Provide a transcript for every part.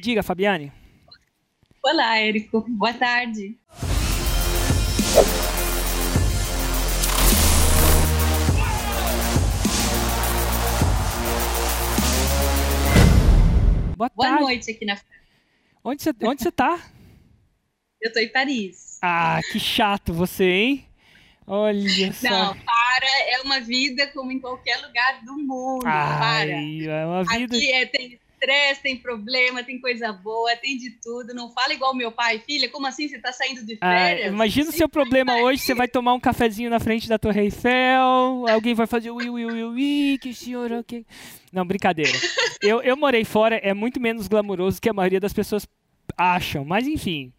Diga, Fabiane. Olá, Érico. Boa tarde. Boa, Boa noite aqui na Onde você, onde você tá? Eu tô em Paris. Ah, que chato você, hein? Olha só. Não, para, é uma vida como em qualquer lugar do mundo. Ai, para. é uma vida. Aqui é, tem estresse, tem problema, tem coisa boa, tem de tudo. Não fala igual meu pai, filha. Como assim você tá saindo de Ah, férias? imagina o seu problema hoje, você vai tomar um cafezinho na frente da Torre Eiffel, alguém vai fazer ui, ui, ui, ui, que senhor, ok. Não, brincadeira. Eu, eu morei fora, é muito menos glamuroso que a maioria das pessoas acham, mas enfim.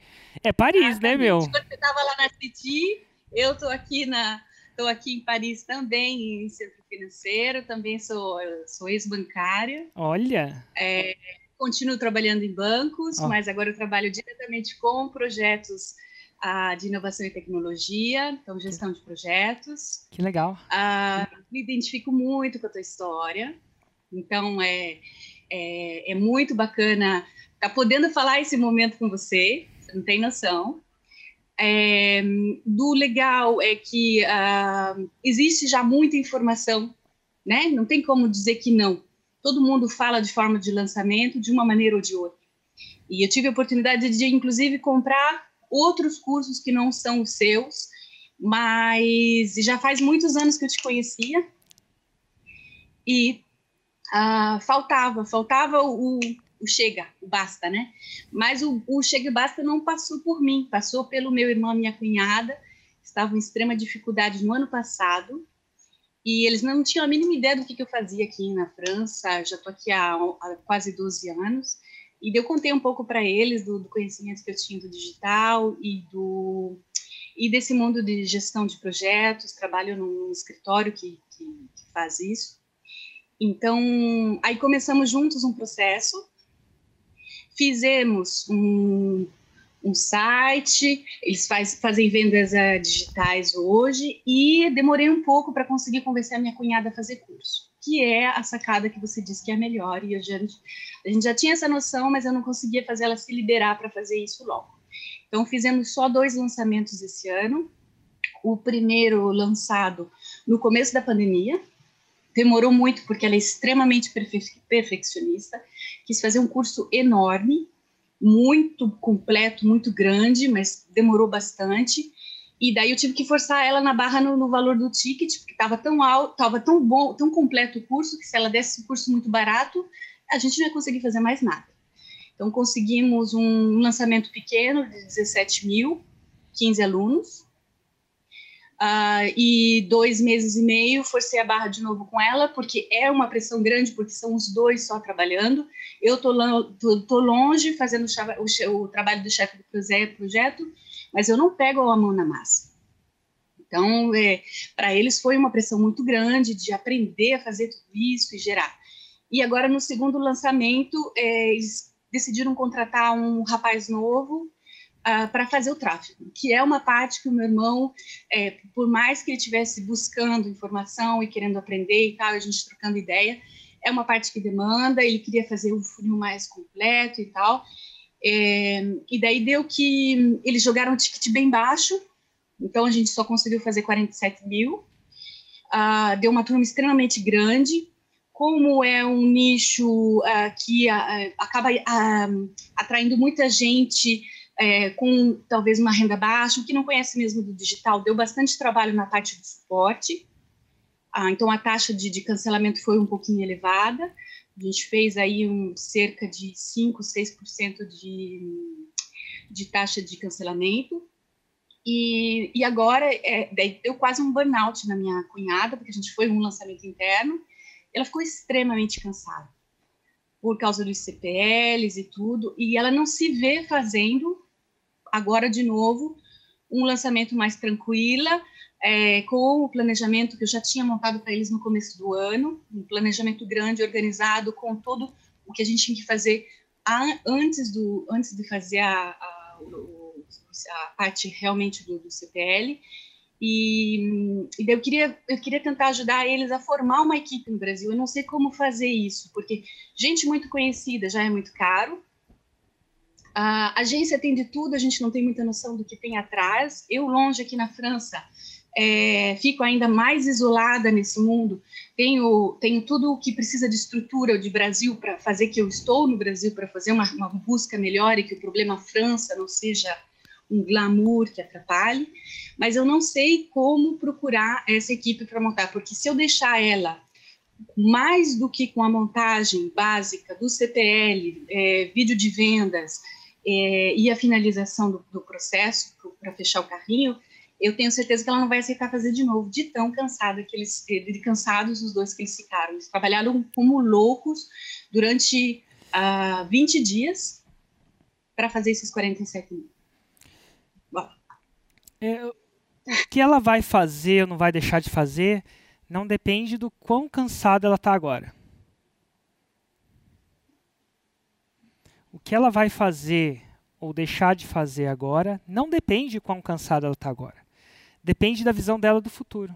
É Paris, né, meu? Quando você tava lá na City, eu tô aqui na. Estou aqui em Paris também, em centro financeiro, também sou, sou ex-bancária. Olha. É, continuo trabalhando em bancos, Ó. mas agora eu trabalho diretamente com projetos ah, de inovação e tecnologia, então gestão de projetos. Que legal. Ah, me identifico muito com a tua história, então é, é, é muito bacana estar podendo falar esse momento com você, você não tem noção. É, do legal é que ah, existe já muita informação, né? Não tem como dizer que não. Todo mundo fala de forma de lançamento de uma maneira ou de outra. E eu tive a oportunidade de, inclusive, comprar outros cursos que não são os seus, mas já faz muitos anos que eu te conhecia e ah, faltava, faltava o, o chega, o basta, né? Mas o, o chega e basta não passou por mim, passou pelo meu irmão e minha cunhada, que estavam em extrema dificuldade no ano passado, e eles não tinham a mínima ideia do que, que eu fazia aqui na França, já estou aqui há, há quase 12 anos, e eu contei um pouco para eles do, do conhecimento que eu tinha do digital e do e desse mundo de gestão de projetos, trabalho num escritório que, que, que faz isso. Então, aí começamos juntos um processo, fizemos um, um site, eles faz, fazem vendas uh, digitais hoje, e demorei um pouco para conseguir convencer a minha cunhada a fazer curso, que é a sacada que você disse que é a melhor, e a gente, a gente já tinha essa noção, mas eu não conseguia fazer ela se liderar para fazer isso logo. Então, fizemos só dois lançamentos esse ano. O primeiro lançado no começo da pandemia. Demorou muito, porque ela é extremamente perfe perfeccionista. Quis fazer um curso enorme, muito completo, muito grande, mas demorou bastante. E daí eu tive que forçar ela na barra no, no valor do ticket, porque estava tão alto, estava tão bom, tão completo o curso, que se ela desse o curso muito barato, a gente não ia conseguir fazer mais nada. Então, conseguimos um lançamento pequeno de 17 mil, 15 alunos. Uh, e dois meses e meio forcei a barra de novo com ela, porque é uma pressão grande, porque são os dois só trabalhando. Eu tô, tô, tô longe fazendo o, o, o trabalho do chefe do projeto, mas eu não pego a mão na massa. Então, é, para eles foi uma pressão muito grande de aprender a fazer tudo isso e gerar. E agora, no segundo lançamento, é, eles decidiram contratar um rapaz novo uh, para fazer o tráfego, que é uma parte que o meu irmão, é, por mais que ele estivesse buscando informação e querendo aprender e tal, a gente trocando ideia, é uma parte que demanda, ele queria fazer o funil mais completo e tal. É, e daí deu que eles jogaram um ticket bem baixo, então a gente só conseguiu fazer 47 mil. Uh, deu uma turma extremamente grande, como é um nicho uh, que uh, acaba atraindo muita gente com talvez uma renda baixa, que não conhece mesmo do digital, deu bastante trabalho na parte do suporte. então a taxa de, de, cancelamento foi um pouquinho elevada. A gente fez aí um, cerca de 5, 6% de, de taxa de cancelamento. E, e agora é, deu quase um burnout na minha cunhada, porque a gente foi um lançamento interno ela ficou extremamente cansada por causa dos CPLs e tudo, e ela não se vê fazendo agora de novo um lançamento mais tranquila, é, com o planejamento que eu já tinha montado para eles no começo do ano, um planejamento grande, organizado, com todo o que a gente tinha que fazer a, antes, do, antes de fazer a, a, a parte realmente do, do CPL. E, e eu queria eu queria tentar ajudar eles a formar uma equipe no Brasil. Eu não sei como fazer isso, porque gente muito conhecida já é muito caro. A agência tem de tudo, a gente não tem muita noção do que tem atrás. Eu, longe aqui na França, é, fico ainda mais isolada nesse mundo. Tenho, tenho tudo o que precisa de estrutura de Brasil para fazer que eu estou no Brasil, para fazer uma, uma busca melhor e que o problema França não seja um glamour que atrapalhe, mas eu não sei como procurar essa equipe para montar, porque se eu deixar ela mais do que com a montagem básica do CPL, é, vídeo de vendas é, e a finalização do, do processo para fechar o carrinho, eu tenho certeza que ela não vai aceitar fazer de novo, de tão cansada que eles, de cansados os dois que eles ficaram. Eles trabalharam como loucos durante uh, ah, 20 dias para fazer esses 47 mil. É, o que ela vai fazer ou não vai deixar de fazer não depende do quão cansada ela está agora. O que ela vai fazer ou deixar de fazer agora não depende de quão cansada ela está agora. Depende da visão dela do futuro.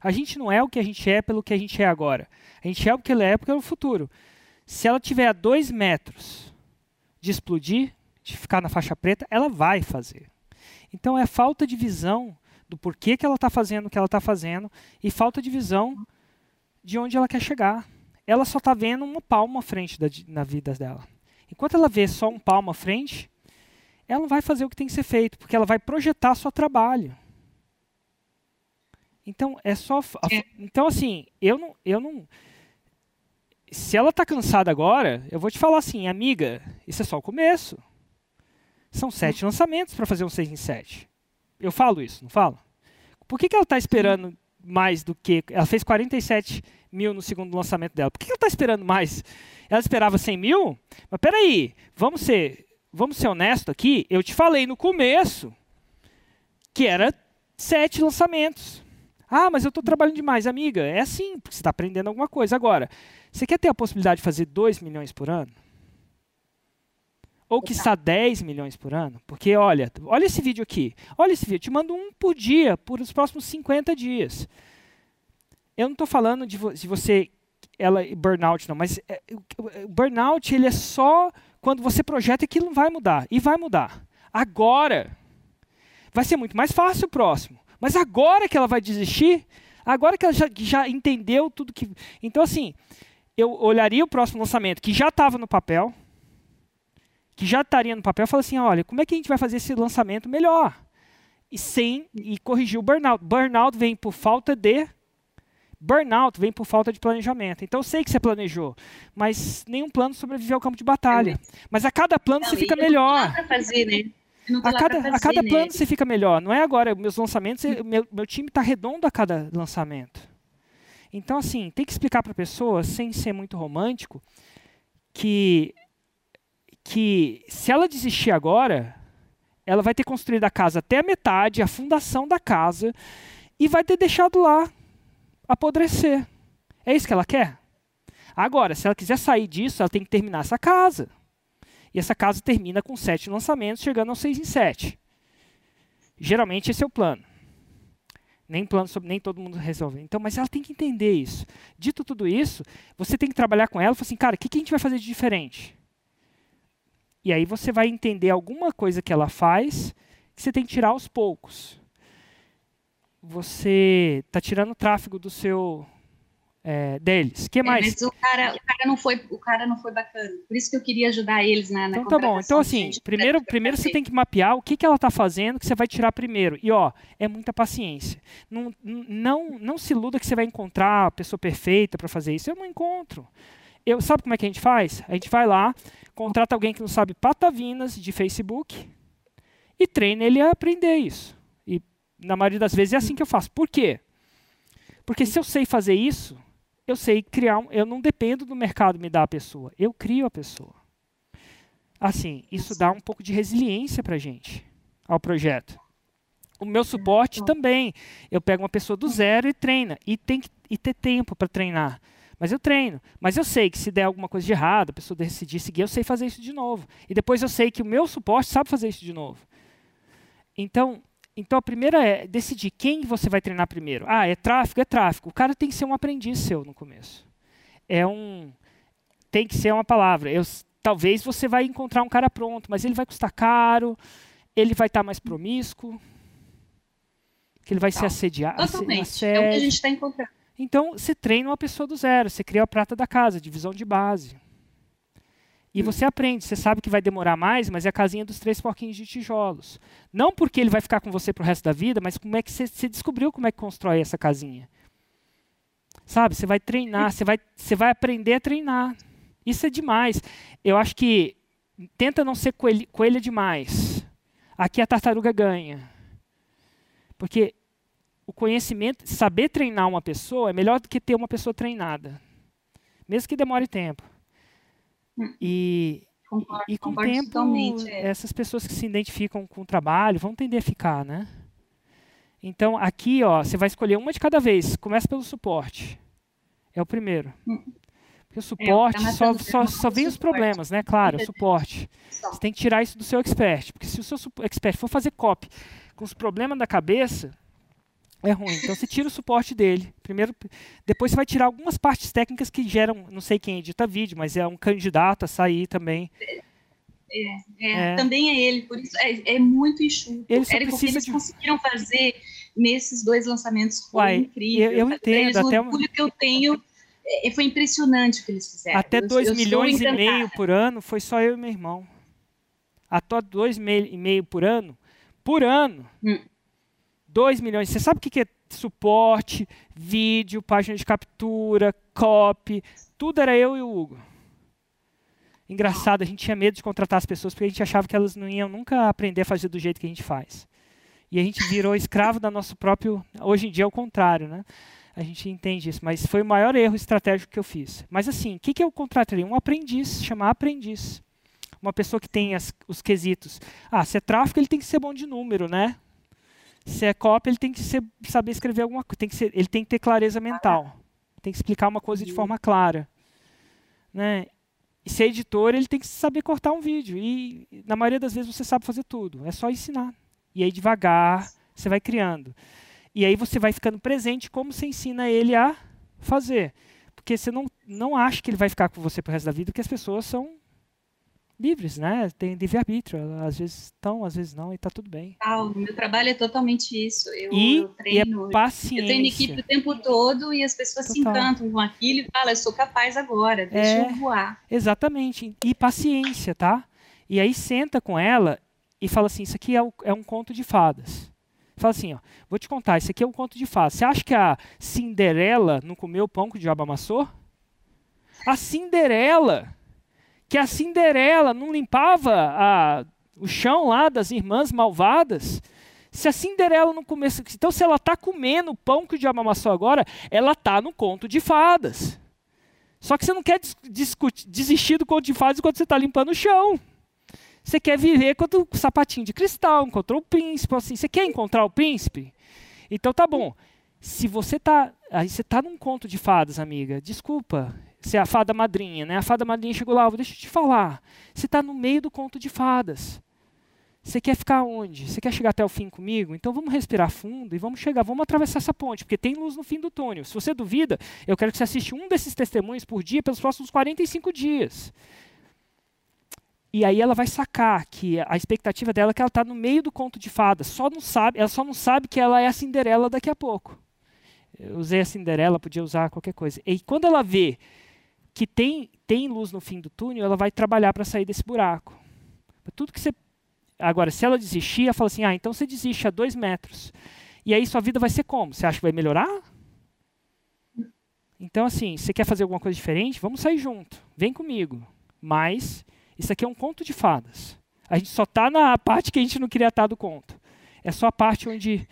A gente não é o que a gente é pelo que a gente é agora. A gente é o que ela é pelo futuro. Se ela tiver a dois metros de explodir, de ficar na faixa preta, ela vai fazer. Então é falta de visão do porquê que ela está fazendo o que ela está fazendo e falta de visão de onde ela quer chegar. Ela só está vendo uma palma à frente da, na vida dela. Enquanto ela vê só um palmo à frente, ela não vai fazer o que tem que ser feito, porque ela vai projetar seu trabalho. Então é só. É. Então assim, eu não, eu não. Se ela está cansada agora, eu vou te falar assim, amiga, isso é só o começo. São sete lançamentos para fazer um 6 em 7. Eu falo isso, não falo? Por que, que ela está esperando mais do que. Ela fez 47 mil no segundo lançamento dela. Por que, ela está esperando mais? Ela esperava 100 mil? Mas peraí, vamos ser, vamos ser honesto aqui. Eu te falei no começo que era sete lançamentos. Ah, mas eu estou trabalhando demais, amiga. É assim, porque você está aprendendo alguma coisa. Agora, você quer ter a possibilidade de fazer 2 milhões por ano? Ou que está 10 milhões por ano? Porque, olha, olha esse vídeo aqui. Olha esse vídeo. Eu te mando um por dia por os próximos 50 dias. Eu não estou falando de, vo de, você ela burnout não, mas é, o burnout ele é só quando você projeta que não vai mudar e vai mudar. Agora vai ser muito mais fácil o próximo. Mas agora que ela vai desistir, agora que ela já, já entendeu tudo que, então assim, eu olharia o próximo lançamento que já estava no papel que já estaria no papel, fala assim, olha, como é que a gente vai fazer esse lançamento melhor? E sem e corrigir o burnout. Burnout vem por falta de burnout vem por falta de planejamento. Então eu sei que você planejou, mas nenhum plano sobreviveu ao campo de batalha. Mas a cada plano não, você fica melhor. Fazer, né? A cada, fazer, a cada plano né? você fica melhor. Não é agora, meus lançamentos, meu, meu time está redondo a cada lançamento. Então, assim, tem que explicar para a pessoa, sem ser muito romântico, que que se ela desistir agora, ela vai ter construído a casa até a metade, a fundação da casa, e vai ter deixado lá apodrecer. É isso que ela quer? Agora, se ela quiser sair disso, ela tem que terminar essa casa. E essa casa termina com sete lançamentos, chegando aos seis em sete. Geralmente esse é o plano. Nem plano sobre, nem todo mundo resolve. Então, mas ela tem que entender isso. Dito tudo isso, você tem que trabalhar com ela e falar assim, cara, o que, que a gente vai fazer de diferente? E aí você vai entender alguma coisa que ela faz que você tem que tirar aos poucos. Você está tirando o tráfego do seu é, deles. que é, mais? Mas o cara, o cara não foi, o cara não foi bacana. Por isso que eu queria ajudar eles na, na Então tá bom. Então assim, primeiro, primeiro você tem que mapear o que, que ela está fazendo que você vai tirar primeiro. E ó, é muita paciência. Não, não, não se iluda que você vai encontrar a pessoa perfeita para fazer isso. Eu não encontro. Eu, sabe como é que a gente faz? A gente vai lá, contrata alguém que não sabe patavinas de Facebook e treina ele a aprender isso. E na maioria das vezes é assim que eu faço. Por quê? Porque se eu sei fazer isso, eu sei criar, um, eu não dependo do mercado me dar a pessoa, eu crio a pessoa. Assim, isso dá um pouco de resiliência para a gente, ao projeto. O meu suporte também, eu pego uma pessoa do zero e treina, e tem que e ter tempo para treinar. Mas eu treino. Mas eu sei que se der alguma coisa de errado, a pessoa decidir seguir, eu sei fazer isso de novo. E depois eu sei que o meu suporte sabe fazer isso de novo. Então, então a primeira é decidir quem você vai treinar primeiro. Ah, é tráfego? É tráfego. O cara tem que ser um aprendiz seu no começo. É um. Tem que ser uma palavra. Eu talvez você vai encontrar um cara pronto, mas ele vai custar caro, ele vai estar tá mais promíscuo, que ele vai ser assediado. Totalmente. É o que a gente está encontrando. Então, você treina uma pessoa do zero, você cria a prata da casa, divisão de base. E você aprende, você sabe que vai demorar mais, mas é a casinha dos três porquinhos de tijolos. Não porque ele vai ficar com você pro resto da vida, mas como é que você, você descobriu como é que constrói essa casinha. Sabe, você vai treinar, você vai, você vai aprender a treinar. Isso é demais. Eu acho que tenta não ser coelha demais. Aqui a tartaruga ganha. Porque o conhecimento, saber treinar uma pessoa é melhor do que ter uma pessoa treinada. Mesmo que demore tempo. Hum. E, concordo, e com o tempo, é. essas pessoas que se identificam com o trabalho vão tender a ficar, né? Então, aqui, ó, você vai escolher uma de cada vez. Começa pelo suporte. É o primeiro. Hum. Porque o é, suporte é, só, só, só vem os problemas, né? Claro, o suporte. Você tem que tirar isso do seu expert. Porque se o seu expert for fazer copy com os problemas da cabeça, é ruim. Então você tira o suporte dele. Primeiro, depois você vai tirar algumas partes técnicas que geram, não sei quem edita vídeo, mas é um candidato a sair também. É, é, é. também é ele, por isso é, é muito enxuto. Ele só precisa eles de... conseguiram fazer nesses dois lançamentos foi Uai, incrível. Eu, eu entendo, até o que eu tenho é, foi impressionante o que eles fizeram. Até 2 milhões e meio por ano foi só eu e meu irmão. Até 2 e meio por ano, por ano. Hum. 2 milhões. Você sabe o que é suporte, vídeo, página de captura, copy? Tudo era eu e o Hugo. Engraçado, a gente tinha medo de contratar as pessoas porque a gente achava que elas não iam nunca aprender a fazer do jeito que a gente faz. E a gente virou escravo da nosso próprio. Hoje em dia é o contrário, né? A gente entende isso, mas foi o maior erro estratégico que eu fiz. Mas assim, o que, que eu contrataria? Um aprendiz, chamar aprendiz. Uma pessoa que tem as, os quesitos. Ah, se é tráfego, ele tem que ser bom de número, né? Se é cópia, ele tem que ser, saber escrever alguma coisa. Tem que ser, ele tem que ter clareza mental. Tem que explicar uma coisa de forma clara. Né? E se é editor, ele tem que saber cortar um vídeo. E na maioria das vezes você sabe fazer tudo. É só ensinar. E aí devagar você vai criando. E aí você vai ficando presente como você ensina ele a fazer. Porque você não, não acha que ele vai ficar com você pro resto da vida, porque as pessoas são livres, né? Tem livre-arbítrio. Às vezes estão, às vezes não, e está tudo bem. Ah, o meu trabalho é totalmente isso. Eu, e, eu treino. E é paciência. Eu treino equipe o tempo todo e as pessoas Total. se encantam com aquilo e falam, eu sou capaz agora, deixa é, eu voar. Exatamente. E paciência, tá? E aí senta com ela e fala assim: isso aqui é, o, é um conto de fadas. Fala assim, ó, vou te contar, isso aqui é um conto de fadas. Você acha que a Cinderela não comeu o pão que o diabo amassou? A Cinderela que a Cinderela não limpava a, o chão lá das irmãs malvadas. Se a Cinderela não comesse. Então, se ela está comendo o pão que o diabo amassou agora, ela está no conto de fadas. Só que você não quer desistir do conto de fadas enquanto você está limpando o chão. Você quer viver contra o sapatinho de cristal, encontrou o príncipe, assim. Você quer encontrar o príncipe? Então tá bom. Se você está, aí você está num conto de fadas, amiga. Desculpa, ser a fada madrinha, né? A fada madrinha chegou lá, deixa eu te falar. Você está no meio do conto de fadas. Você quer ficar onde? Você quer chegar até o fim comigo? Então vamos respirar fundo e vamos chegar, vamos atravessar essa ponte, porque tem luz no fim do túnel. Se você duvida, eu quero que você assista um desses testemunhos por dia pelos próximos 45 dias. E aí ela vai sacar que a expectativa dela é que ela está no meio do conto de fadas. Só não sabe, ela só não sabe que ela é a Cinderela daqui a pouco. Eu usei a Cinderela, podia usar qualquer coisa. E quando ela vê que tem, tem luz no fim do túnel, ela vai trabalhar para sair desse buraco. Tudo que você. Agora, se ela desistir, ela fala assim: ah, então você desiste a dois metros. E aí sua vida vai ser como? Você acha que vai melhorar? Então, assim, você quer fazer alguma coisa diferente? Vamos sair junto. Vem comigo. Mas, isso aqui é um conto de fadas. A gente só está na parte que a gente não queria estar do conto. É só a parte onde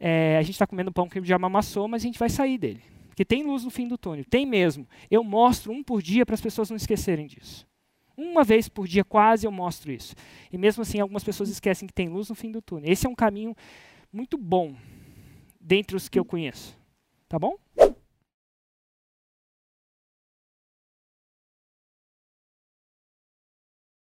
é, a gente está comendo pão que já amassou, mas a gente vai sair dele que tem luz no fim do túnel. Tem mesmo. Eu mostro um por dia para as pessoas não esquecerem disso. Uma vez por dia, quase, eu mostro isso. E mesmo assim, algumas pessoas esquecem que tem luz no fim do túnel. Esse é um caminho muito bom, dentre os que eu conheço. Tá bom?